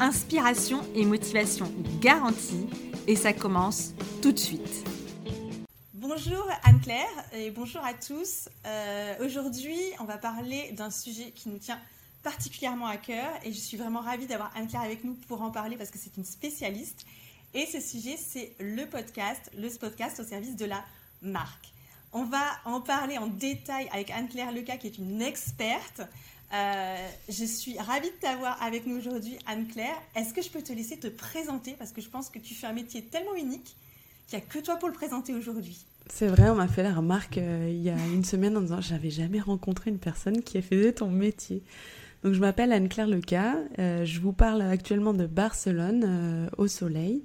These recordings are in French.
Inspiration et motivation garantie et ça commence tout de suite. Bonjour Anne-Claire et bonjour à tous. Euh, aujourd'hui, on va parler d'un sujet qui nous tient particulièrement à cœur et je suis vraiment ravie d'avoir Anne-Claire avec nous pour en parler parce que c'est une spécialiste. Et ce sujet, c'est le podcast, le podcast au service de la marque. On va en parler en détail avec Anne-Claire Leca qui est une experte. Euh, je suis ravie de t'avoir avec nous aujourd'hui, Anne-Claire. Est-ce que je peux te laisser te présenter? Parce que je pense que tu fais un métier tellement unique qu'il n'y a que toi pour le présenter aujourd'hui. C'est vrai, on m'a fait la remarque euh, il y a une semaine en disant j'avais jamais rencontré une personne qui a fait ton métier. Donc je m'appelle Anne-Claire Leca, euh, je vous parle actuellement de Barcelone au soleil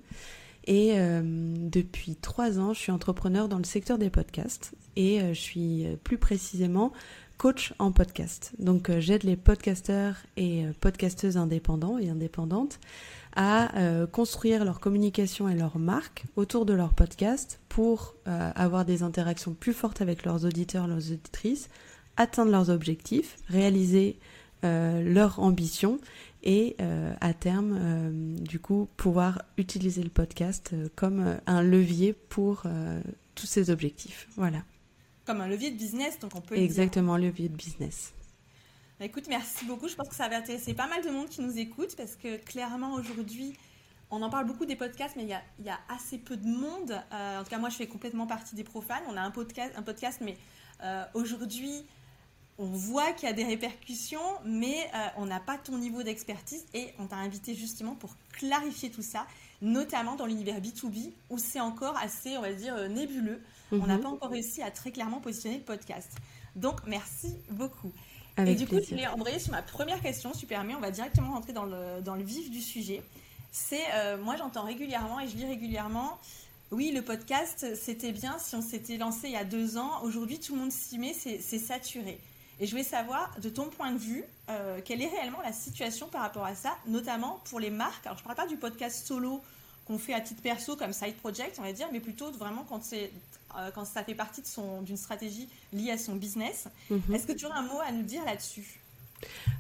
et depuis trois ans je suis entrepreneur dans le secteur des podcasts et je suis plus précisément coach en podcast. Donc j'aide les podcasteurs et podcasteuses indépendants et indépendantes à construire leur communication et leur marque autour de leur podcast pour avoir des interactions plus fortes avec leurs auditeurs, leurs auditrices, atteindre leurs objectifs, réaliser euh, leur ambition et euh, à terme, euh, du coup, pouvoir utiliser le podcast comme un levier pour tous ces objectifs. Voilà. Comme un levier de business, donc on peut. Exactement, un levier de business. Bah, écoute, merci beaucoup. Je pense que ça va intéresser pas mal de monde qui nous écoute parce que clairement aujourd'hui, on en parle beaucoup des podcasts, mais il y a, y a, assez peu de monde. en tout cas, moi, je fais complètement partie des profanes. On a un podcast, un podcast mais aujourd'hui, on voit qu'il y a des répercussions, mais euh, on n'a pas ton niveau d'expertise et on t'a invité justement pour clarifier tout ça, notamment dans l'univers B2B où c'est encore assez, on va dire, euh, On n'a mhm. pas encore réussi à très clairement positionner le podcast. Donc, merci beaucoup. et du coup, je vais embrayer sur ma première question, super, mais on va directement rentrer dans le, dans le vif du sujet. C'est, euh, moi j'entends régulièrement et je lis régulièrement, oui, le podcast, c'était bien si on s'était lancé il y a deux ans. Aujourd'hui, tout le monde s'y met, c'est saturé. Et je voulais savoir, de ton point de vue, euh, quelle est réellement la situation par rapport à ça, notamment pour les marques? Alors, je ne parle pas du podcast solo qu'on fait à titre perso comme side project, on va dire, mais plutôt vraiment quand, c'est, euh, quand ça fait partie de son, d'une stratégie liée à son business. Mhm. Est-ce que tu aurais un mot à nous dire là-dessus?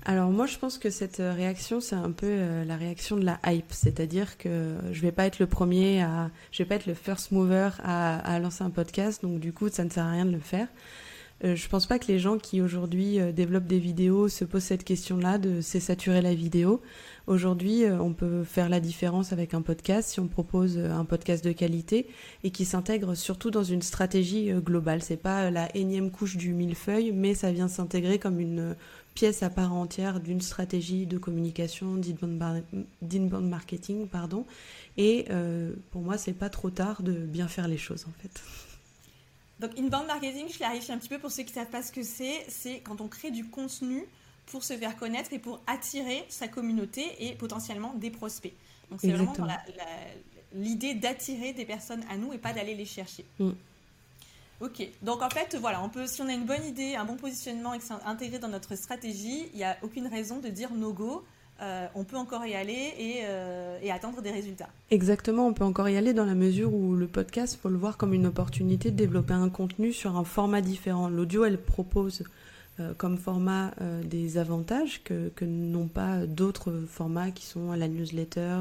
Alors moi je pense que cette euh, réaction c'est un peu la réaction de la hype, c'est-à-dire que je vais pas être le premier à, je vais pas être le first mover à, à lancer un podcast, donc du coup ça ne sert à rien de le faire. Euh, je pense pas que les gens qui aujourd'hui euh, développent des vidéos se posent cette question-là de c'est saturer la vidéo. Aujourd'hui, euh, on peut faire la différence avec un podcast si on propose un podcast de qualité et qui s'intègre surtout dans une stratégie globale. C'est pas la énième couche du millefeuille, mais ça vient s'intégrer comme une pièce à part entière d'une stratégie de communication, d'inbound marketing, pardon. Et pour moi, c'est pas trop tard de bien faire les choses en fait. Donc, inbound marketing, je clarifie un petit peu pour ceux qui ne savent pas ce que c'est. C'est quand on crée du contenu pour se faire connaître et pour attirer sa communauté et potentiellement des prospects. Donc, c'est vraiment l'idée d'attirer des personnes à nous et pas d'aller les chercher. Mm. Ok, donc en fait, voilà, on peut, si on a une bonne idée, un bon positionnement et que c'est intégré dans notre stratégie, il n'y a aucune raison de dire no go. Euh, on peut encore y aller euh, et, attendre des résultats. Exactement, on peut encore y aller dans la mesure où le podcast, faut le voir comme une opportunité de développer un contenu sur un format différent. L'audio, elle propose euh, comme format des avantages que, que n'ont pas d'autres formats qui sont la newsletter,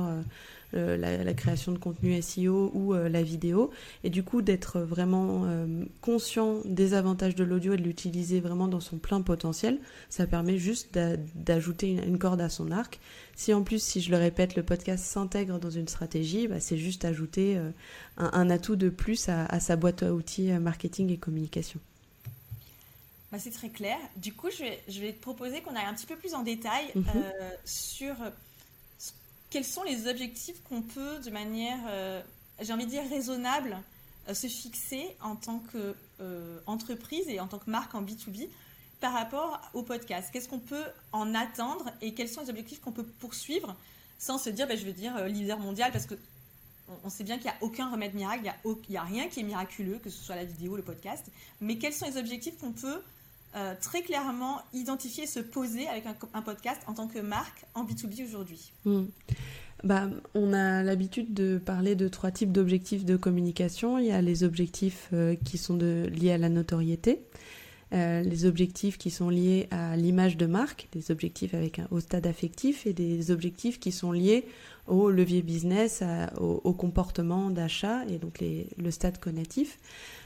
euh, la, création de contenu SEO ou euh, la vidéo. Et du coup, d'être vraiment euh, conscient des avantages de l'audio et de l'utiliser vraiment dans son plein potentiel, ça permet juste d'ajouter une, corde à son arc. Si en plus, si je le répète, le podcast s'intègre dans une stratégie, bah, c'est juste ajouter un, atout de plus à, sa boîte à outils marketing et communication. Bah, c'est très clair. Du coup, je vais, je vais te proposer qu'on aille un petit peu plus en détail mhm. sur quels sont les objectifs qu'on peut, de manière, euh, j'ai envie de dire, raisonnable, euh, se fixer en tant qu'entreprise euh, et en tant que marque en B2B par rapport au podcast? Qu'est-ce qu'on peut en attendre et quels sont les objectifs qu'on peut poursuivre sans se dire, ben, je veux dire, leader mondial, parce que on, sait bien qu'il n'y a aucun remède miracle, il n'y a, rien qui est miraculeux, que ce soit la vidéo, le podcast. Mais quels sont les objectifs qu'on peut euh, très clairement identifier, se poser avec un, podcast en tant que marque en B2B aujourd'hui hmm. bah, On a l'habitude de parler de trois types d'objectifs de communication. Il y a les objectifs euh, qui sont liés à la notoriété. Euh, les objectifs qui sont liés à l'image de marque, des objectifs avec un, au stade affectif et des objectifs qui sont liés au levier business, au, comportement d'achat et donc le stade cognitif.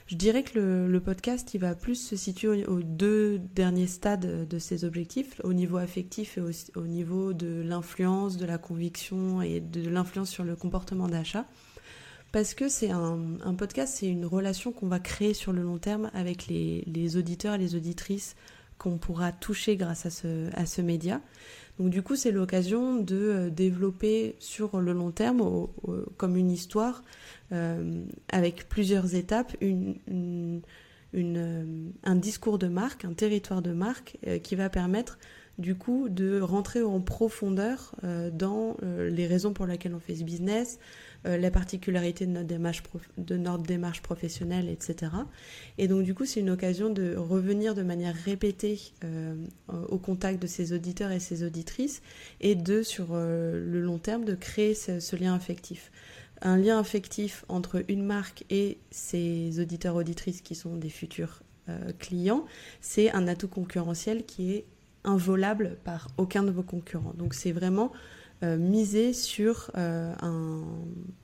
Je dirais que le, podcast, il va plus se situer aux, deux derniers stades de ces objectifs, au niveau affectif et au, niveau de l'influence, de la conviction et de l'influence sur le comportement d'achat. Parce que c'est un, podcast, c'est une relation qu'on va créer sur le long terme avec les, auditeurs et les auditrices qu'on pourra toucher grâce à ce, média. Donc du coup, c'est l'occasion de euh, développer sur le long terme, comme une histoire, euh, avec plusieurs étapes, euh, un discours de marque, un territoire de marque qui va permettre du coup de rentrer en profondeur dans les raisons pour lesquelles on fait ce business, la particularité de notre démarche, de notre démarche professionnelle, etc. Et donc du coup, c'est une occasion de revenir de manière répétée euh, au contact de ses auditeurs et ses auditrices et de, sur euh, le long terme, de créer ce, lien affectif un lien affectif entre une marque et ses auditeurs auditrices qui sont des futurs clients, c'est un atout concurrentiel qui est involable par aucun de vos concurrents. Donc c'est vraiment euh, miser sur euh, un,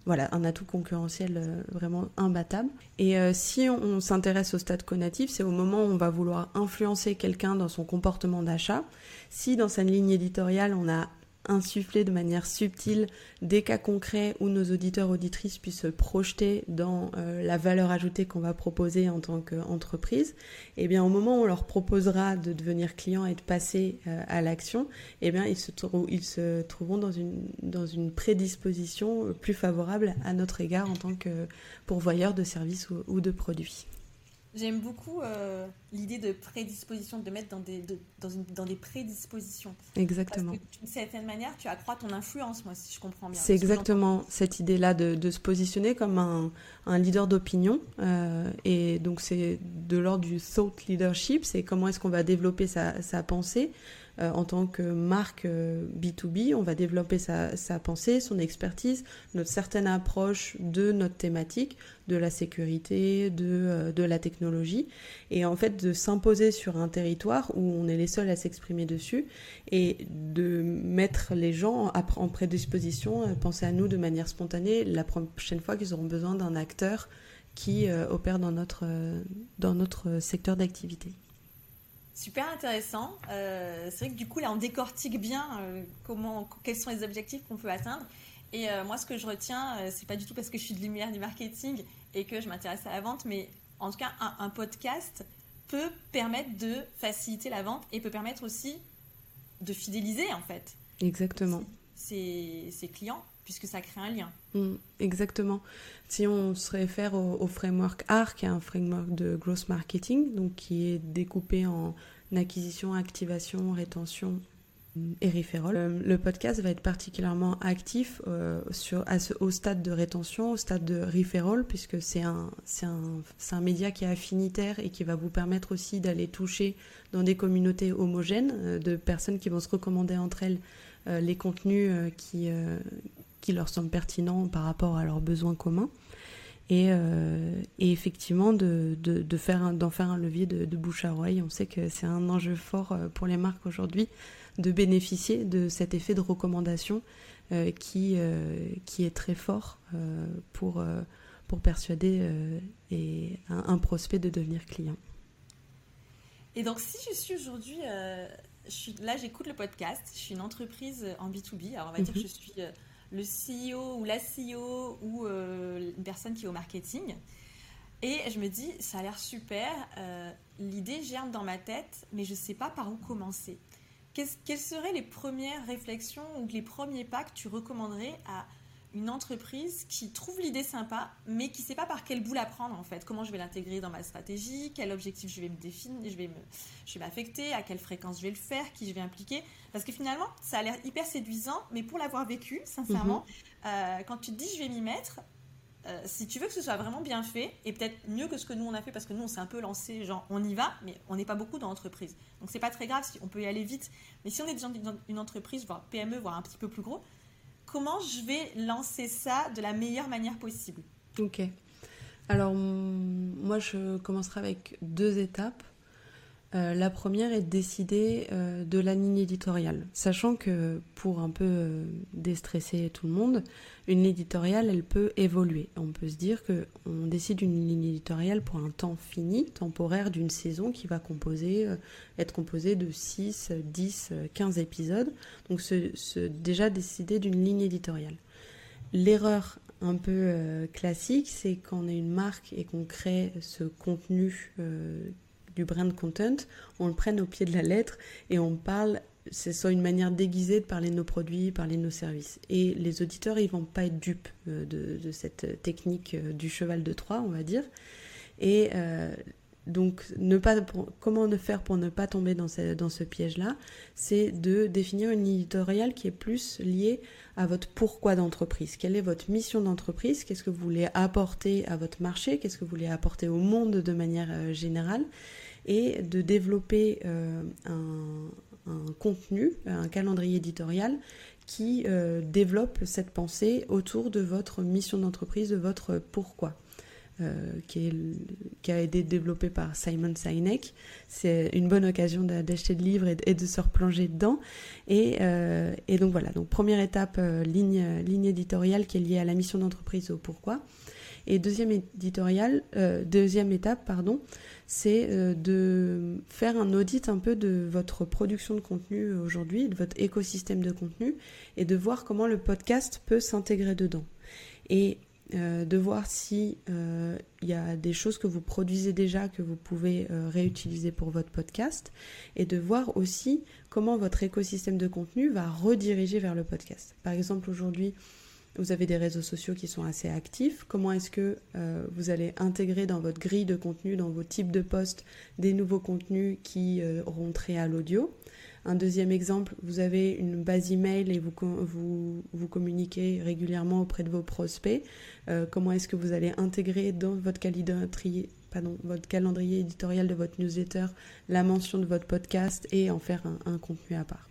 voilà, un atout concurrentiel euh, vraiment imbattable. Et si on, s'intéresse au stade conatif, c'est au moment où on va vouloir influencer quelqu'un dans son comportement d'achat. Si dans sa ligne éditoriale, on a insuffler de manière subtile des cas concrets où nos auditeurs auditrices puissent se projeter dans euh, la valeur ajoutée qu'on va proposer en tant qu'entreprise, et eh bien au moment où on leur proposera de devenir client et de passer euh, à l'action, et eh bien ils se, trouveront dans une, dans une prédisposition plus favorable à notre égard en tant que pourvoyeur de services ou de produits. J'aime beaucoup euh, l'idée de prédisposition, de mettre dans des, dans, une, dans, des prédispositions. Exactement. Parce que d'une certaine manière, tu accrois ton influence, moi, si je comprends bien. C'est exactement cette idée-là de, de, se positionner comme un, un leader d'opinion. Euh, et donc, c'est de l'ordre du thought leadership, c'est comment est-ce qu'on va développer sa, sa pensée euh, en tant que marque B2B, euh, on va développer sa, pensée, son expertise, notre certaine approche de notre thématique, de la sécurité, de, euh, de la technologie, et en fait de s'imposer sur un territoire où on est les seuls à s'exprimer dessus, et de mettre les gens en prédisposition, penser à nous de manière spontanée la prochaine fois qu'ils auront besoin d'un acteur qui opère dans notre secteur d'activité. Super intéressant. Euh, c'est vrai que du coup, là, on décortique bien euh, comment, quels sont les objectifs qu'on peut atteindre. Et euh, moi, ce que je retiens, c'est pas du tout parce que je suis de lumière du marketing et que je m'intéresse à la vente, mais en tout cas, un, podcast peut permettre de faciliter la vente et peut permettre aussi de fidéliser, en fait. Exactement. Ses, clients, puisque ça crée un lien. Mm, exactement. Si on se réfère au, framework ARC, qui est un framework de growth marketing, donc qui est découpé en acquisition, activation, rétention et referral. Euh, le podcast va être particulièrement actif euh, sur, à ce, au stade de rétention, au stade de referral, puisque c'est un, un, un, média qui est affinitaire et qui va vous permettre aussi d'aller toucher dans des communautés homogènes euh, de personnes qui vont se recommander entre elles les contenus qui, qui leur semblent pertinents par rapport à leurs besoins communs. Et, euh, et effectivement, de, de, de faire d'en faire un levier de, de, bouche à oreille. On sait que c'est un enjeu fort euh, pour les marques aujourd'hui de bénéficier de cet effet de recommandation euh, qui, euh, qui est très fort pour, pour persuader et un, un, prospect de devenir client. Et donc, si je suis aujourd'hui, là, j'écoute le podcast, je suis une entreprise en B2B, alors on va mm -hmm. dire que je suis le CEO ou la CEO ou euh, une personne qui est au marketing. Et je me dis, ça a l'air super, euh, l'idée germe dans ma tête, mais je ne sais pas par où commencer. quelles seraient les premières réflexions ou les premiers pas que tu recommanderais à une entreprise qui trouve l'idée sympa, mais qui ne sait pas par quel bout la prendre en fait. Comment je vais l'intégrer dans ma stratégie, quel objectif je vais me définir, je vais me, je vais m'affecter, à quelle fréquence je vais le faire, qui je vais impliquer? Parce que finalement, ça a l'air hyper séduisant, mais pour l'avoir vécu, sincèrement, mhm. euh, quand tu te dis je vais m'y mettre, euh, si tu veux que ce soit vraiment bien fait, et peut-être mieux que ce que nous on a fait, parce que nous on s'est un peu lancé, genre on y va, mais on n'est pas beaucoup dans l'entreprise. Donc c'est pas très grave, si on peut y aller vite. Mais si on est dans une entreprise, voire PME, voire un petit peu plus gros, comment je vais lancer ça de la meilleure manière possible Ok. Alors moi je commencerai avec deux étapes. Euh, la première est de décider euh, de la ligne éditoriale, sachant que pour un peu euh, déstresser tout le monde, une ligne éditoriale, elle peut évoluer. On peut se dire qu'on décide une ligne éditoriale pour un temps fini, temporaire d'une saison qui va composer, être composée de 6, 10, 15 épisodes. Donc déjà décider d'une ligne éditoriale. L'erreur un peu classique, c'est quand on est une marque et qu'on crée ce contenu du brand content, on le prenne au pied de la lettre et on parle, c'est soit une manière déguisée de parler de nos produits, parler de nos services. Et les auditeurs, ils vont pas être dupes euh, de, cette technique euh, du cheval de Troie, on va dire. Et euh, donc, ne pas, comment ne faire pour ne pas tomber dans ce, dans ce piège-là C'est de définir une éditoriale qui est plus liée à votre pourquoi d'entreprise. Quelle est votre mission d'entreprise? Qu'est-ce que vous voulez apporter à votre marché? Qu'est-ce que vous voulez apporter au monde de manière générale? Et de développer euh, un, contenu, un calendrier éditorial qui euh, développe cette pensée autour de votre mission d'entreprise, de votre pourquoi. Euh, qui, a été développé par Simon Sinek. C'est une bonne occasion d'acheter le livre et, de se replonger dedans. Et, donc voilà, donc première étape, ligne, ligne éditoriale qui est liée à la mission d'entreprise, au pourquoi. Et deuxième éditorial, deuxième étape, pardon, c'est euh, de faire un audit un peu de votre production de contenu aujourd'hui, de votre écosystème de contenu, et de voir comment le podcast peut s'intégrer dedans. Et euh, de voir si euh, il y a des choses que vous produisez déjà que vous pouvez réutiliser pour votre podcast et de voir aussi comment votre écosystème de contenu va rediriger vers le podcast. Par exemple, aujourd'hui, vous avez des réseaux sociaux qui sont assez actifs. Comment est-ce que euh, vous allez intégrer dans votre grille de contenu, dans vos types de posts, des nouveaux contenus qui euh, auront trait à l'audio? Un deuxième exemple, vous avez une base email et vous, vous, vous communiquez régulièrement auprès de vos prospects. Euh, comment est-ce que vous allez intégrer dans votre calendrier, pardon, votre calendrier éditorial de votre newsletter la mention de votre podcast et en faire un contenu à part?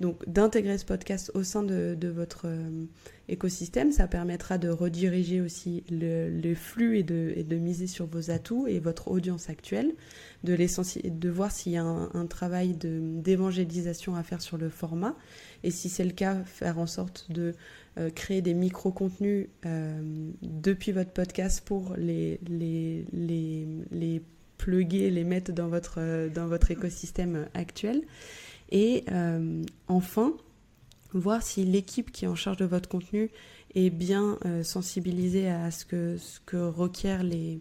Donc d'intégrer ce podcast au sein de, votre euh, écosystème, ça permettra de rediriger aussi le, flux et de, miser sur vos atouts et votre audience actuelle, de, voir s'il y a un, travail d'évangélisation à faire sur le format et si c'est le cas, faire en sorte de euh, créer des micro-contenus euh, depuis votre podcast pour les, les, les, pluguer, les mettre votre, dans votre écosystème actuel. Et euh, enfin, voir si l'équipe qui est en charge de votre contenu est bien euh, sensibilisée à ce que, ce que requièrent les,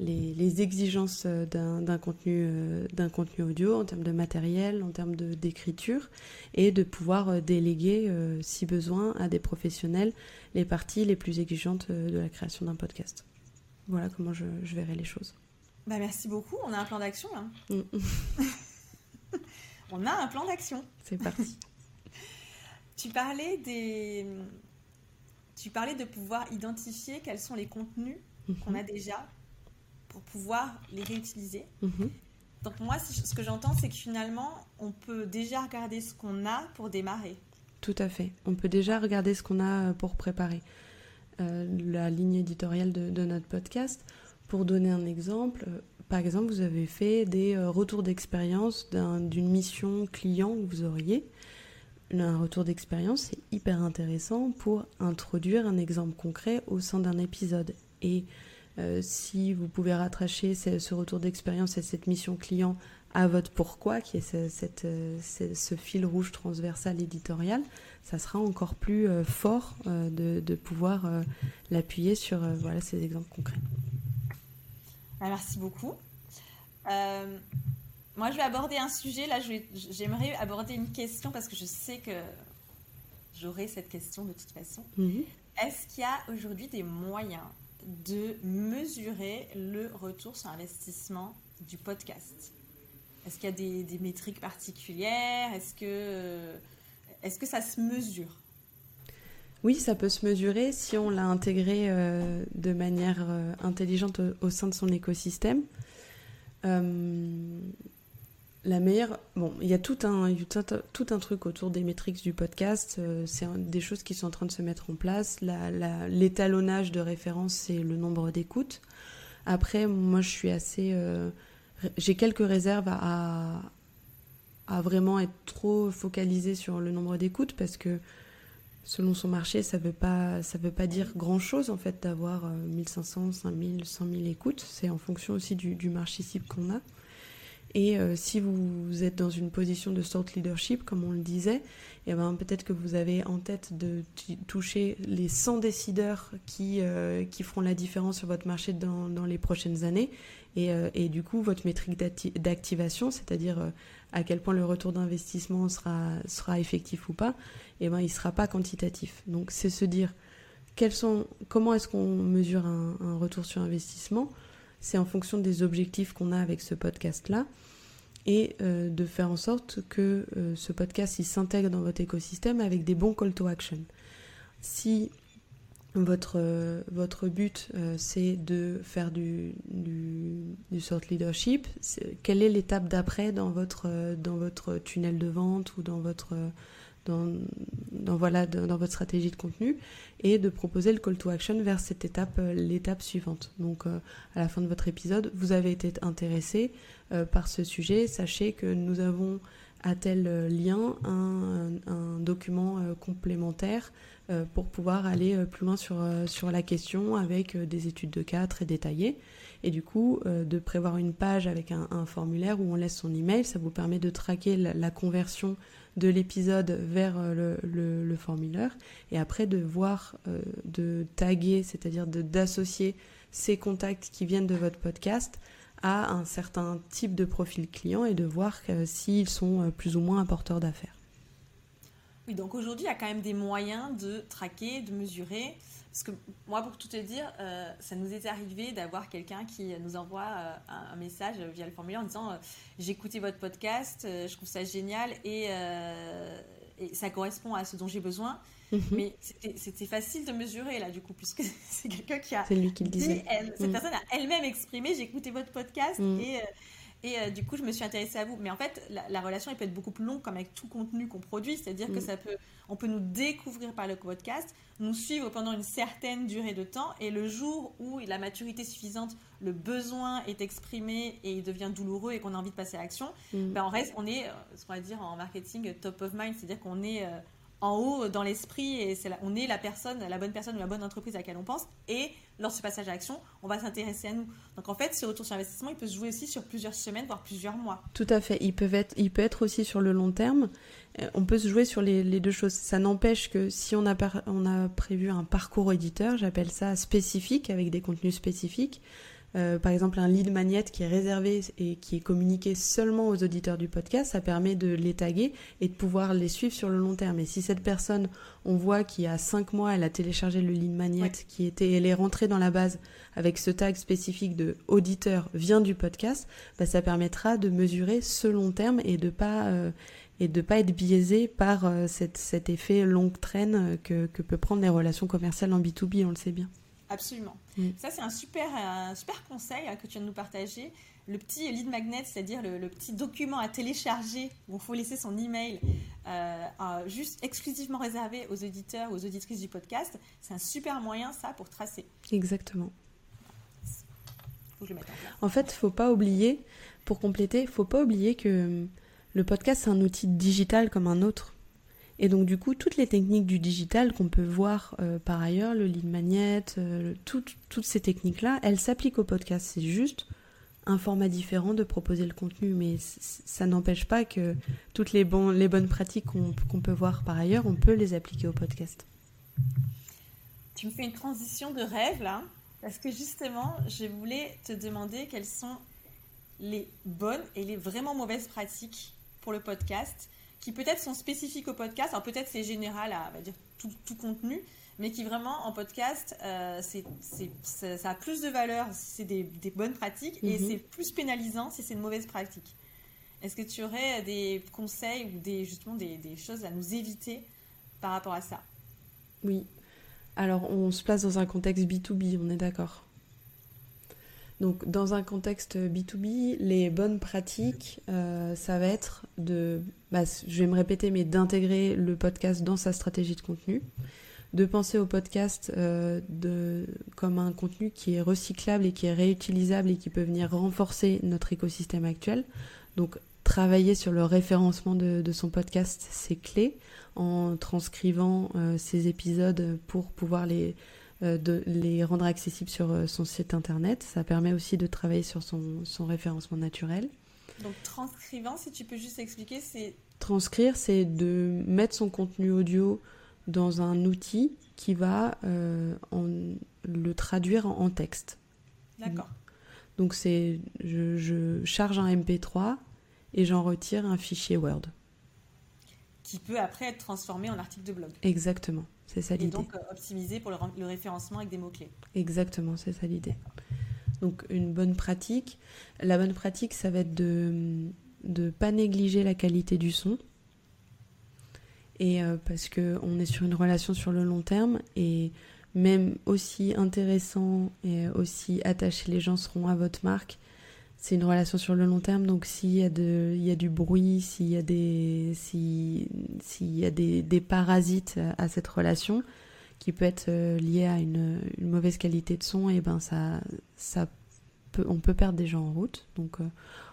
les, exigences d'un contenu, euh, d'un contenu audio en termes de matériel, en termes d'écriture, et de pouvoir déléguer, si besoin, à des professionnels les parties les plus exigeantes de la création d'un podcast. Voilà comment je, je verrai les choses. Bah merci beaucoup, on a un plan d'action là. Mm. on a un plan d'action. C'est parti. tu parlais des. Tu parlais de pouvoir identifier quels sont les contenus mhm. qu'on a déjà pour pouvoir les réutiliser. Mhm. Donc moi, ce que j'entends, c'est que finalement, on peut déjà regarder ce qu'on a pour démarrer. Tout à fait. On peut déjà regarder ce qu'on a euh, pour préparer euh, la ligne éditoriale de, notre podcast. Pour donner un exemple, euh, par exemple, vous avez fait des euh, retours d'expérience d'une mission client que vous auriez. Un retour d'expérience, c'est hyper intéressant pour introduire un exemple concret au sein d'un épisode. Et euh, si vous pouvez rattacher ce, retour d'expérience et cette mission client à votre pourquoi, qui est ce, euh, fil rouge transversal éditorial, ça sera encore plus fort de, de, pouvoir l'appuyer sur voilà, ces exemples concrets. Ah, merci beaucoup. Euh, moi, je vais aborder un sujet. Là, j'aimerais aborder une question parce que je sais que j'aurai cette question de toute façon. Mhm. est-ce qu'il y a aujourd'hui des moyens de mesurer le retour sur investissement du podcast? Est-ce qu'il y a des, métriques particulières? Est-ce que, est que ça se mesure? Oui, ça peut se mesurer si on l'a intégré euh, de manière euh, intelligente au, sein de son écosystème. Euh, la meilleure, bon, il y a tout un, tout un truc autour des métriques du podcast. C'est des choses qui sont en train de se mettre en place. L'étalonnage de référence, c'est le nombre d'écoutes. Après, moi, je suis assez, j'ai quelques réserves à, à, vraiment être trop focalisée sur le nombre d'écoutes parce que selon son marché, ça veut veut pas dire grand chose en fait d'avoir 1500, 5000, 100 000 écoutes. C'est en fonction aussi du marché cible qu'on a. Et euh, si vous, êtes dans une position de thought leadership, comme on le disait, eh ben, peut-être que vous avez en tête de toucher les 100 décideurs qui, euh, qui feront la différence sur votre marché dans, dans les prochaines années. Et, euh, et, du coup, votre métrique d'activation, c'est-à-dire à quel point le retour d'investissement sera, sera effectif ou pas, eh ben, il ne sera pas quantitatif. Donc c'est se dire quels sont, comment est-ce qu'on mesure un retour sur investissement? C'est en fonction des objectifs qu'on a avec ce podcast-là et euh, de faire en sorte que euh, ce podcast s'intègre dans votre écosystème avec des bons call to action. Si votre, euh, votre but c'est de faire du, du, sort leadership, quelle est l'étape d'après dans votre tunnel de vente ou dans votre dans, voilà, dans votre stratégie de contenu et de proposer le call to action vers cette étape, euh, l'étape suivante. Donc euh, à la fin de votre épisode, vous avez été intéressé euh, par ce sujet, sachez que nous avons à tel lien un, document complémentaire pour pouvoir aller plus loin sur, sur la question avec des études de cas très détaillées. Et du coup, de prévoir une page avec un, formulaire où on laisse son email, ça vous permet de traquer la conversion de l'épisode vers euh, le, formulaire et après de voir, euh, de taguer, c'est-à-dire d'associer ces contacts qui viennent de votre podcast à un certain type de profil client et de voir euh, s'ils sont plus ou moins apporteurs d'affaires. Oui, donc aujourd'hui, il y a quand même des moyens de traquer, de mesurer. Parce que moi, pour tout te dire, euh, ça nous est arrivé d'avoir quelqu'un qui nous envoie euh, un, message via le formulaire en disant euh, J'ai écouté votre podcast, je trouve ça génial et, ça correspond à ce dont j'ai besoin. Mhm. Mais c'était facile de mesurer là, du coup, puisque c'est quelqu'un qui a. C'est lui qui le disait. cette mhm. personne a elle-même exprimé J'ai écouté votre podcast mhm. et et euh, du coup, je me suis intéressée à vous. Mais en fait, la, relation, elle peut être beaucoup plus longue, comme avec tout contenu qu'on produit. C'est-à-dire que mm. ça peut, on peut nous découvrir par le podcast, nous suivre pendant une certaine durée de temps, et le jour où la maturité suffisante, le besoin est exprimé et il devient douloureux et qu'on a envie de passer à l'action, mm. ben on reste, on est, euh, ce qu'on va dire en marketing, top of mind. C'est-à-dire qu'on est euh, en haut dans l'esprit on est la personne, la bonne personne ou la bonne entreprise à laquelle on pense. Et lors de ce passage à l'action, on va s'intéresser à nous. Donc en fait, ce retour sur investissement, il peut se jouer aussi sur plusieurs semaines, voire plusieurs mois. Tout à fait. Il peut être, il peut être aussi sur le long terme. Euh, on peut se jouer sur les, deux choses. Ça n'empêche que si on a, on a prévu un parcours éditeur, j'appelle ça spécifique, avec des contenus spécifiques, euh, par exemple, un lead magnet qui est réservé et qui est communiqué seulement aux auditeurs du podcast, ça permet de les taguer et de pouvoir les suivre sur le long terme. Et si cette personne, on voit qu'il y a cinq mois, elle a téléchargé le lead magnet qui était, elle est rentrée dans la base avec ce tag spécifique de auditeur vient du podcast, bah, ça permettra de mesurer ce long terme et de pas euh, et de pas être biaisé par euh, cet effet longue traîne que, que peut prendre les relations commerciales en B2B, on le sait bien. Absolument. Mm. Ça, c'est un super, un super conseil hein, que tu viens de nous partager. Le petit lead magnet, c'est-à-dire le, petit document à télécharger où il faut laisser son email euh, juste exclusivement réservé aux auditeurs ou aux auditrices du podcast. C'est un super moyen, ça, pour tracer. Exactement. Faut que je le mette en, fait, faut pas oublier, pour compléter, faut pas oublier que le podcast, c'est un outil digital comme un autre. Et donc du coup, toutes les techniques du digital qu'on peut voir euh, par ailleurs, le lead magnet, euh, toutes ces techniques-là, elles s'appliquent au podcast. C'est juste un format différent de proposer le contenu, mais ça n'empêche pas que toutes les, les bonnes pratiques qu'on peut voir par ailleurs, on peut les appliquer au podcast. Tu me fais une transition de rêve là, parce que justement, je voulais te demander quelles sont les bonnes et les vraiment mauvaises pratiques pour le podcast qui peut-être sont spécifiques au podcast. Alors peut-être c'est général à va dire, tout, contenu, mais qui vraiment en podcast, euh, c'est, ça, a plus de valeur si c'est des, bonnes pratiques et mhm. c'est plus pénalisant si c'est une mauvaise pratique. Est-ce que tu aurais des conseils ou des, justement des, des choses à nous éviter par rapport à ça? Oui. Alors, on se place dans un contexte B2B, on est d'accord donc, dans un contexte B2B, les bonnes pratiques, euh, ça va être de, bah, je vais me répéter, mais d'intégrer le podcast dans sa stratégie de contenu, de penser au podcast euh, de, comme un contenu qui est recyclable et qui est réutilisable et qui peut venir renforcer notre écosystème actuel. Donc, travailler sur le référencement de, son podcast, c'est clé en transcrivant euh, ces épisodes pour pouvoir les de les rendre accessibles sur euh, son site internet. Ça permet aussi de travailler sur son, son référencement naturel. Donc transcrivant, si tu peux juste expliquer, c'est... Transcrire, c'est de mettre son contenu audio dans un outil qui va euh, en, le traduire en, texte. D'accord. Donc c'est, je, je, charge un MP3 et j'en retire un fichier Word. Qui peut après être transformé en article de blog. Exactement. C'est ça l'idée. Et donc euh, optimiser pour le, référencement avec des mots-clés. Exactement, c'est ça l'idée. Donc une bonne pratique. La bonne pratique, ça va être de ne pas négliger la qualité du son. Et euh, parce qu'on est sur une relation sur le long terme et même aussi intéressant et aussi attaché les gens seront à votre marque, c'est une relation sur le long terme, donc s'il y y a du bruit, s'il y a, des, s'il, y a des, des, parasites à cette relation, qui peut être euh, lié à une, une mauvaise qualité de son, et ben ça, ça peut, on peut perdre des gens en route. Donc, euh,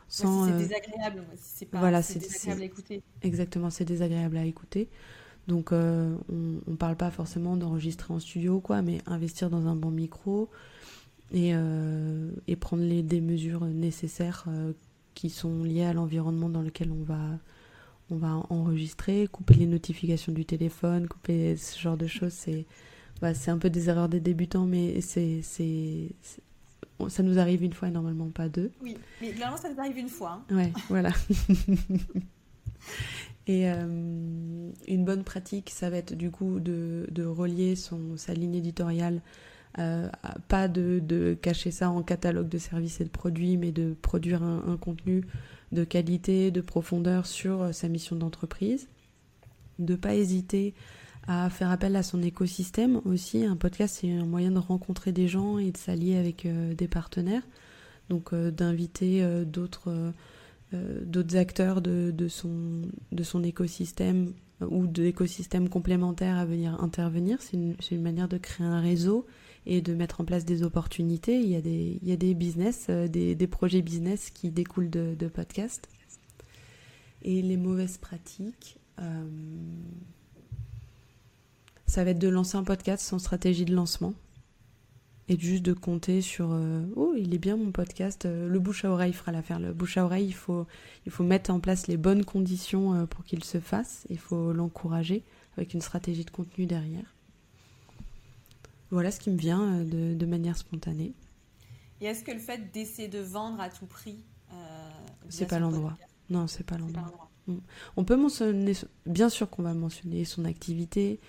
sans, c'est euh, désagréable, c'est pas voilà, c'est, désagréable à écouter. Exactement, c'est désagréable à écouter. Donc on ne parle pas forcément d'enregistrer en studio quoi, mais investir dans un bon micro, et, euh, et prendre les, des mesures nécessaires euh, qui sont liées à l'environnement dans lequel on va, on va enregistrer, couper les notifications du téléphone, couper ce genre de choses. C'est bah, un peu des erreurs des débutants, mais c'est ça nous arrive une fois et normalement pas deux. Oui, mais généralement ça nous arrive une fois. Hein. Ouais, voilà. et euh, une bonne pratique, ça va être du coup de, de relier son, sa ligne éditoriale euh, pas de, cacher ça en catalogue de services et de produits, mais de produire un, contenu de qualité, de profondeur sur euh, sa mission d'entreprise. De pas hésiter à faire appel à son écosystème aussi. Un podcast, c'est un moyen de rencontrer des gens et de s'allier avec euh, des partenaires. Donc d'inviter d'autres acteurs de, son, écosystème ou d'écosystèmes complémentaires à venir intervenir. C'est une, manière de créer un réseau et de mettre en place des opportunités. Il y a des, business, euh, des, projets business qui découlent de, podcasts. Et les mauvaises pratiques, euh, ça va être de lancer un podcast sans stratégie de lancement et juste de compter sur euh, oh il est bien mon podcast le bouche à oreille fera l'affaire le bouche à oreille il faut mettre en place les bonnes conditions pour qu'il se fasse il faut l'encourager avec une stratégie de contenu derrière voilà ce qui me vient euh, de, manière spontanée. Et est-ce que le fait d'essayer de vendre à tout prix, euh, c'est pas l'endroit Non, c'est pas l'endroit. Mm. On peut mentionner, bien sûr qu'on va mentionner son activité,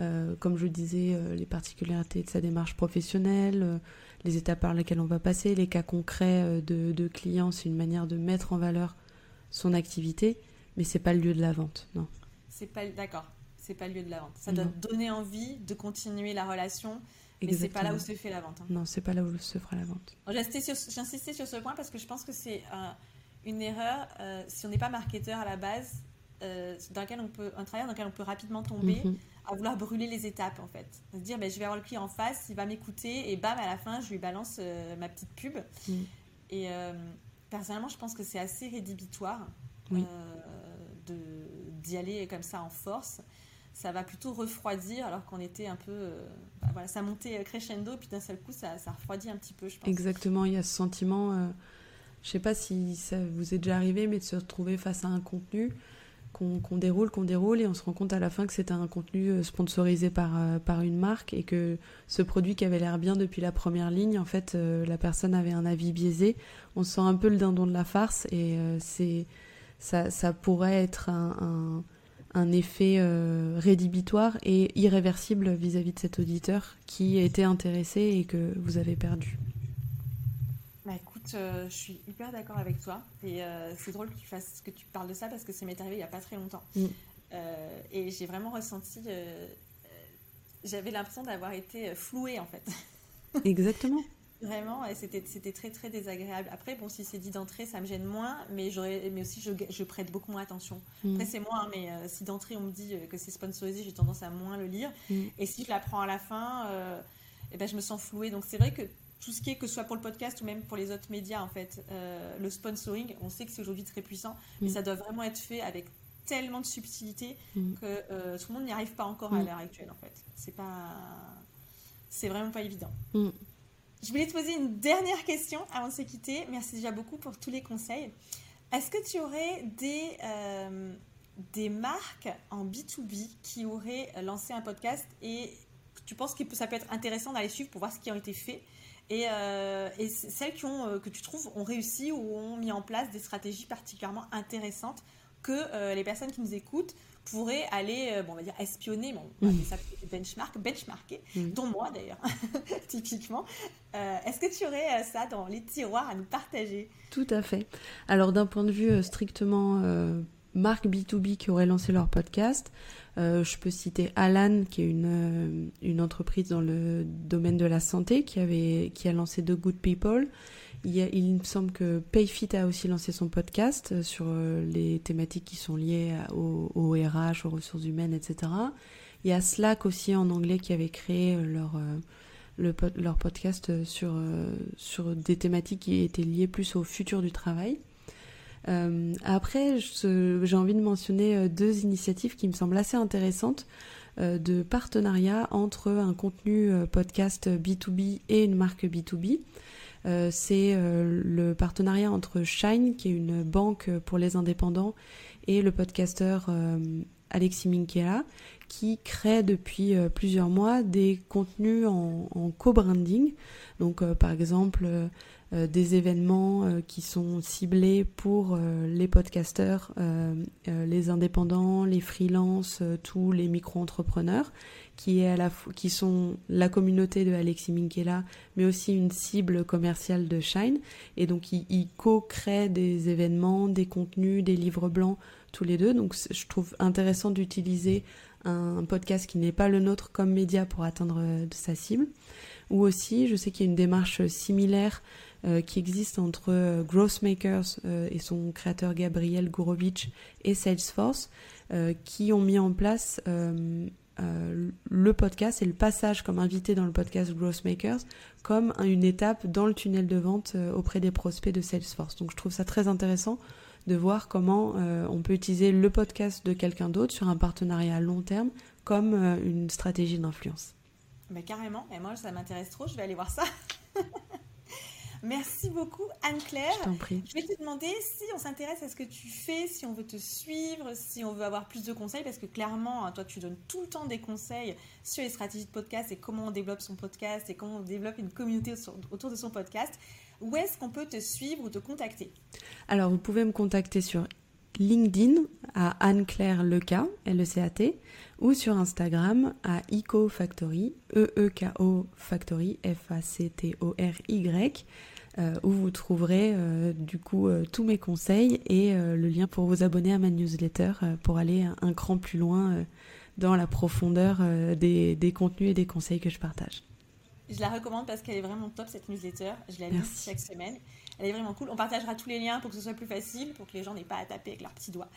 euh, comme je disais, euh, les particularités de sa démarche professionnelle, les étapes par lesquelles on va passer, les cas concrets de, de clients, c'est une manière de mettre en valeur son activité, mais c'est pas le lieu de la vente, non. C'est pas d'accord c'est pas le lieu de la vente. Ça doit donner envie de continuer la relation, mais c'est pas là où se fait la vente. Hein. Non, c'est pas là où se fera la vente. J'insistais sur, ce point parce que je pense que c'est une erreur euh, si on n'est pas marketeur à la base, euh, dans lequel on peut, un travail dans lequel on peut rapidement tomber. Mhm. à vouloir brûler les étapes en fait. Se dire ben, je vais avoir le client en face, il va m'écouter et bam à la fin je lui balance euh, ma petite pub. Mhm. Et personnellement je pense que c'est assez rédhibitoire d'y aller comme ça en force ça va plutôt refroidir alors qu'on était un peu. Euh, bah voilà, ça montait crescendo, puis d'un seul coup, ça, refroidit un petit peu, je pense. Exactement, il y a ce sentiment. Euh, je sais pas si ça vous est déjà arrivé, mais de se retrouver face à un contenu qu'on déroule, qu'on déroule, et on se rend compte à la fin que c'était un contenu euh, sponsorisé par, par une marque et que ce produit qui avait l'air bien depuis la première ligne, en fait, la personne avait un avis biaisé. On sent un peu le dindon de la farce et c'est ça, ça pourrait être un effet rédhibitoire et irréversible vis-à-vis de cet auditeur qui était intéressé et que vous avez perdu. Bah écoute, je suis hyper d'accord avec toi et c'est drôle que tu fasses que tu parles de ça parce que ça m'est arrivé il n'y a pas très longtemps. Mm. et j'ai vraiment ressenti j'avais l'impression d'avoir été flouée en fait. Exactement. Vraiment, et c'était, c'était très très désagréable. Après, bon, si c'est dit d'entrée, ça me gêne moins, mais, j'aurais, mais aussi je, je prête beaucoup moins attention. Mm. Après, c'est moi, hein, mais euh, si d'entrée on me dit euh, que c'est sponsorisé, j'ai tendance à moins le lire. Mm. Et si je l'apprends à la fin, euh, eh ben, je me sens flouée. Donc c'est vrai que tout ce qui est, que ce soit pour le podcast ou même pour les autres médias, en fait, le sponsoring, on sait que c'est aujourd'hui très puissant, mais mm. ça doit vraiment être fait avec tellement de subtilité que tout le monde n'y arrive pas encore à l'heure actuelle, en fait. C'est pas. C'est vraiment pas évident. Je voulais te poser une dernière question avant de se quitter. Merci déjà beaucoup pour tous les conseils. Est-ce que tu aurais des, euh, marques en B2B qui auraient lancé un podcast et tu penses que ça peut être intéressant d'aller suivre pour voir ce qui a été fait et, euh, celles qui ont, euh, que tu trouves ont réussi ou ont mis en place des stratégies particulièrement intéressantes que les personnes qui nous écoutent pourrait aller, euh, bon, on va dire, espionner, bon, on va ça benchmark, benchmarker, dont moi d'ailleurs, typiquement. Euh, est-ce que tu aurais euh, ça dans les tiroirs à nous partager? Tout à fait. Alors, d'un point de vue strictement marque B2B qui aurait lancé leur podcast, je peux citer Alan, qui est une, une entreprise dans le domaine de la santé, qui, avait, qui a lancé The Good People. Il, me semble que Payfit a aussi lancé son podcast euh, sur euh, les thématiques qui sont liées au, RH, aux ressources humaines, etc. Il y a Slack aussi en anglais qui avait créé euh, leur, leur podcast sur, sur des thématiques qui étaient liées plus au futur du travail. après, j'ai envie de mentionner deux initiatives qui me semblent assez intéressantes de partenariat entre un contenu podcast B2B et une marque B2B. Euh, c'est euh, le partenariat entre Shine, qui est une banque pour les indépendants, et le podcasteur euh, Alexis Minkela, qui crée depuis plusieurs mois des contenus en, en co-branding. Donc, par exemple, des événements qui sont ciblés pour les podcasteurs, les indépendants, les freelances, tous les micro-entrepreneurs qui, est à la qui sont la communauté de Alexis Minkela, mais aussi une cible commerciale de Shine. Et donc, ils, co-créent des événements, des contenus, des livres blancs, tous les deux. Donc, je trouve intéressant d'utiliser un, podcast qui n'est pas le nôtre comme média pour atteindre euh, sa cible. Ou aussi, je sais qu'il y a une démarche similaire euh, qui existe entre euh, Growthmakers et son créateur Gabriel Gourovitch et Salesforce, qui ont mis en place euh, le podcast et le passage comme invité dans le podcast Growth Makers comme une étape dans le tunnel de vente euh, auprès des prospects de Salesforce. Donc je trouve ça très intéressant de voir comment euh, on peut utiliser le podcast de quelqu'un d'autre sur un partenariat à long terme comme une stratégie d'influence. Mais carrément, et moi ça m'intéresse trop, je vais aller voir ça. Merci beaucoup, Anne-Claire. Je t'en prie. Je vais te demander si on s'intéresse à ce que tu fais, si on veut te suivre, si on veut avoir plus de conseils, parce que clairement, hein, toi, tu donnes tout le temps des conseils sur les stratégies de podcast et comment on développe son podcast et comment on développe une communauté autour de son podcast. Où est-ce qu'on peut te suivre ou te contacter? Alors, vous pouvez me contacter sur LinkedIn à Anne-Claire Leca, L-E-C-A-T, ou sur Instagram à EcoFactory, E-E-K-O Factory, F-A-C-T-O-R-Y. Euh, où vous trouverez euh, du coup euh, tous mes conseils et le lien pour vous abonner à ma newsletter pour aller un, cran plus loin dans la profondeur des, des, contenus et des conseils que je partage. Je la recommande parce qu'elle est vraiment top cette newsletter. Je la lis chaque semaine. Elle est vraiment cool. On partagera tous les liens pour que ce soit plus facile, pour que les gens n'aient pas à taper avec leurs petits doigts.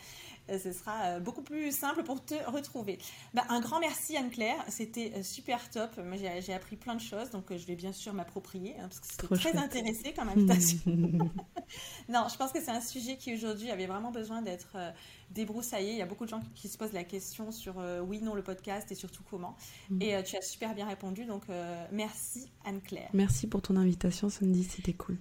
Euh, ce sera euh, beaucoup plus simple pour te retrouver. Bah, un grand merci Anne-Claire, c'était euh, super top. J'ai appris plein de choses, donc je vais bien sûr m'approprier, hein, parce que c'était très intéressé comme invitation. non, je pense que c'est un sujet qui aujourd'hui avait vraiment besoin d'être débroussaillé. Il y a beaucoup de gens qui, se posent la question sur oui, non, le podcast et surtout comment. Mm. Et tu as super bien répondu, donc merci Anne-Claire. Merci pour ton invitation Sandy, c'était cool.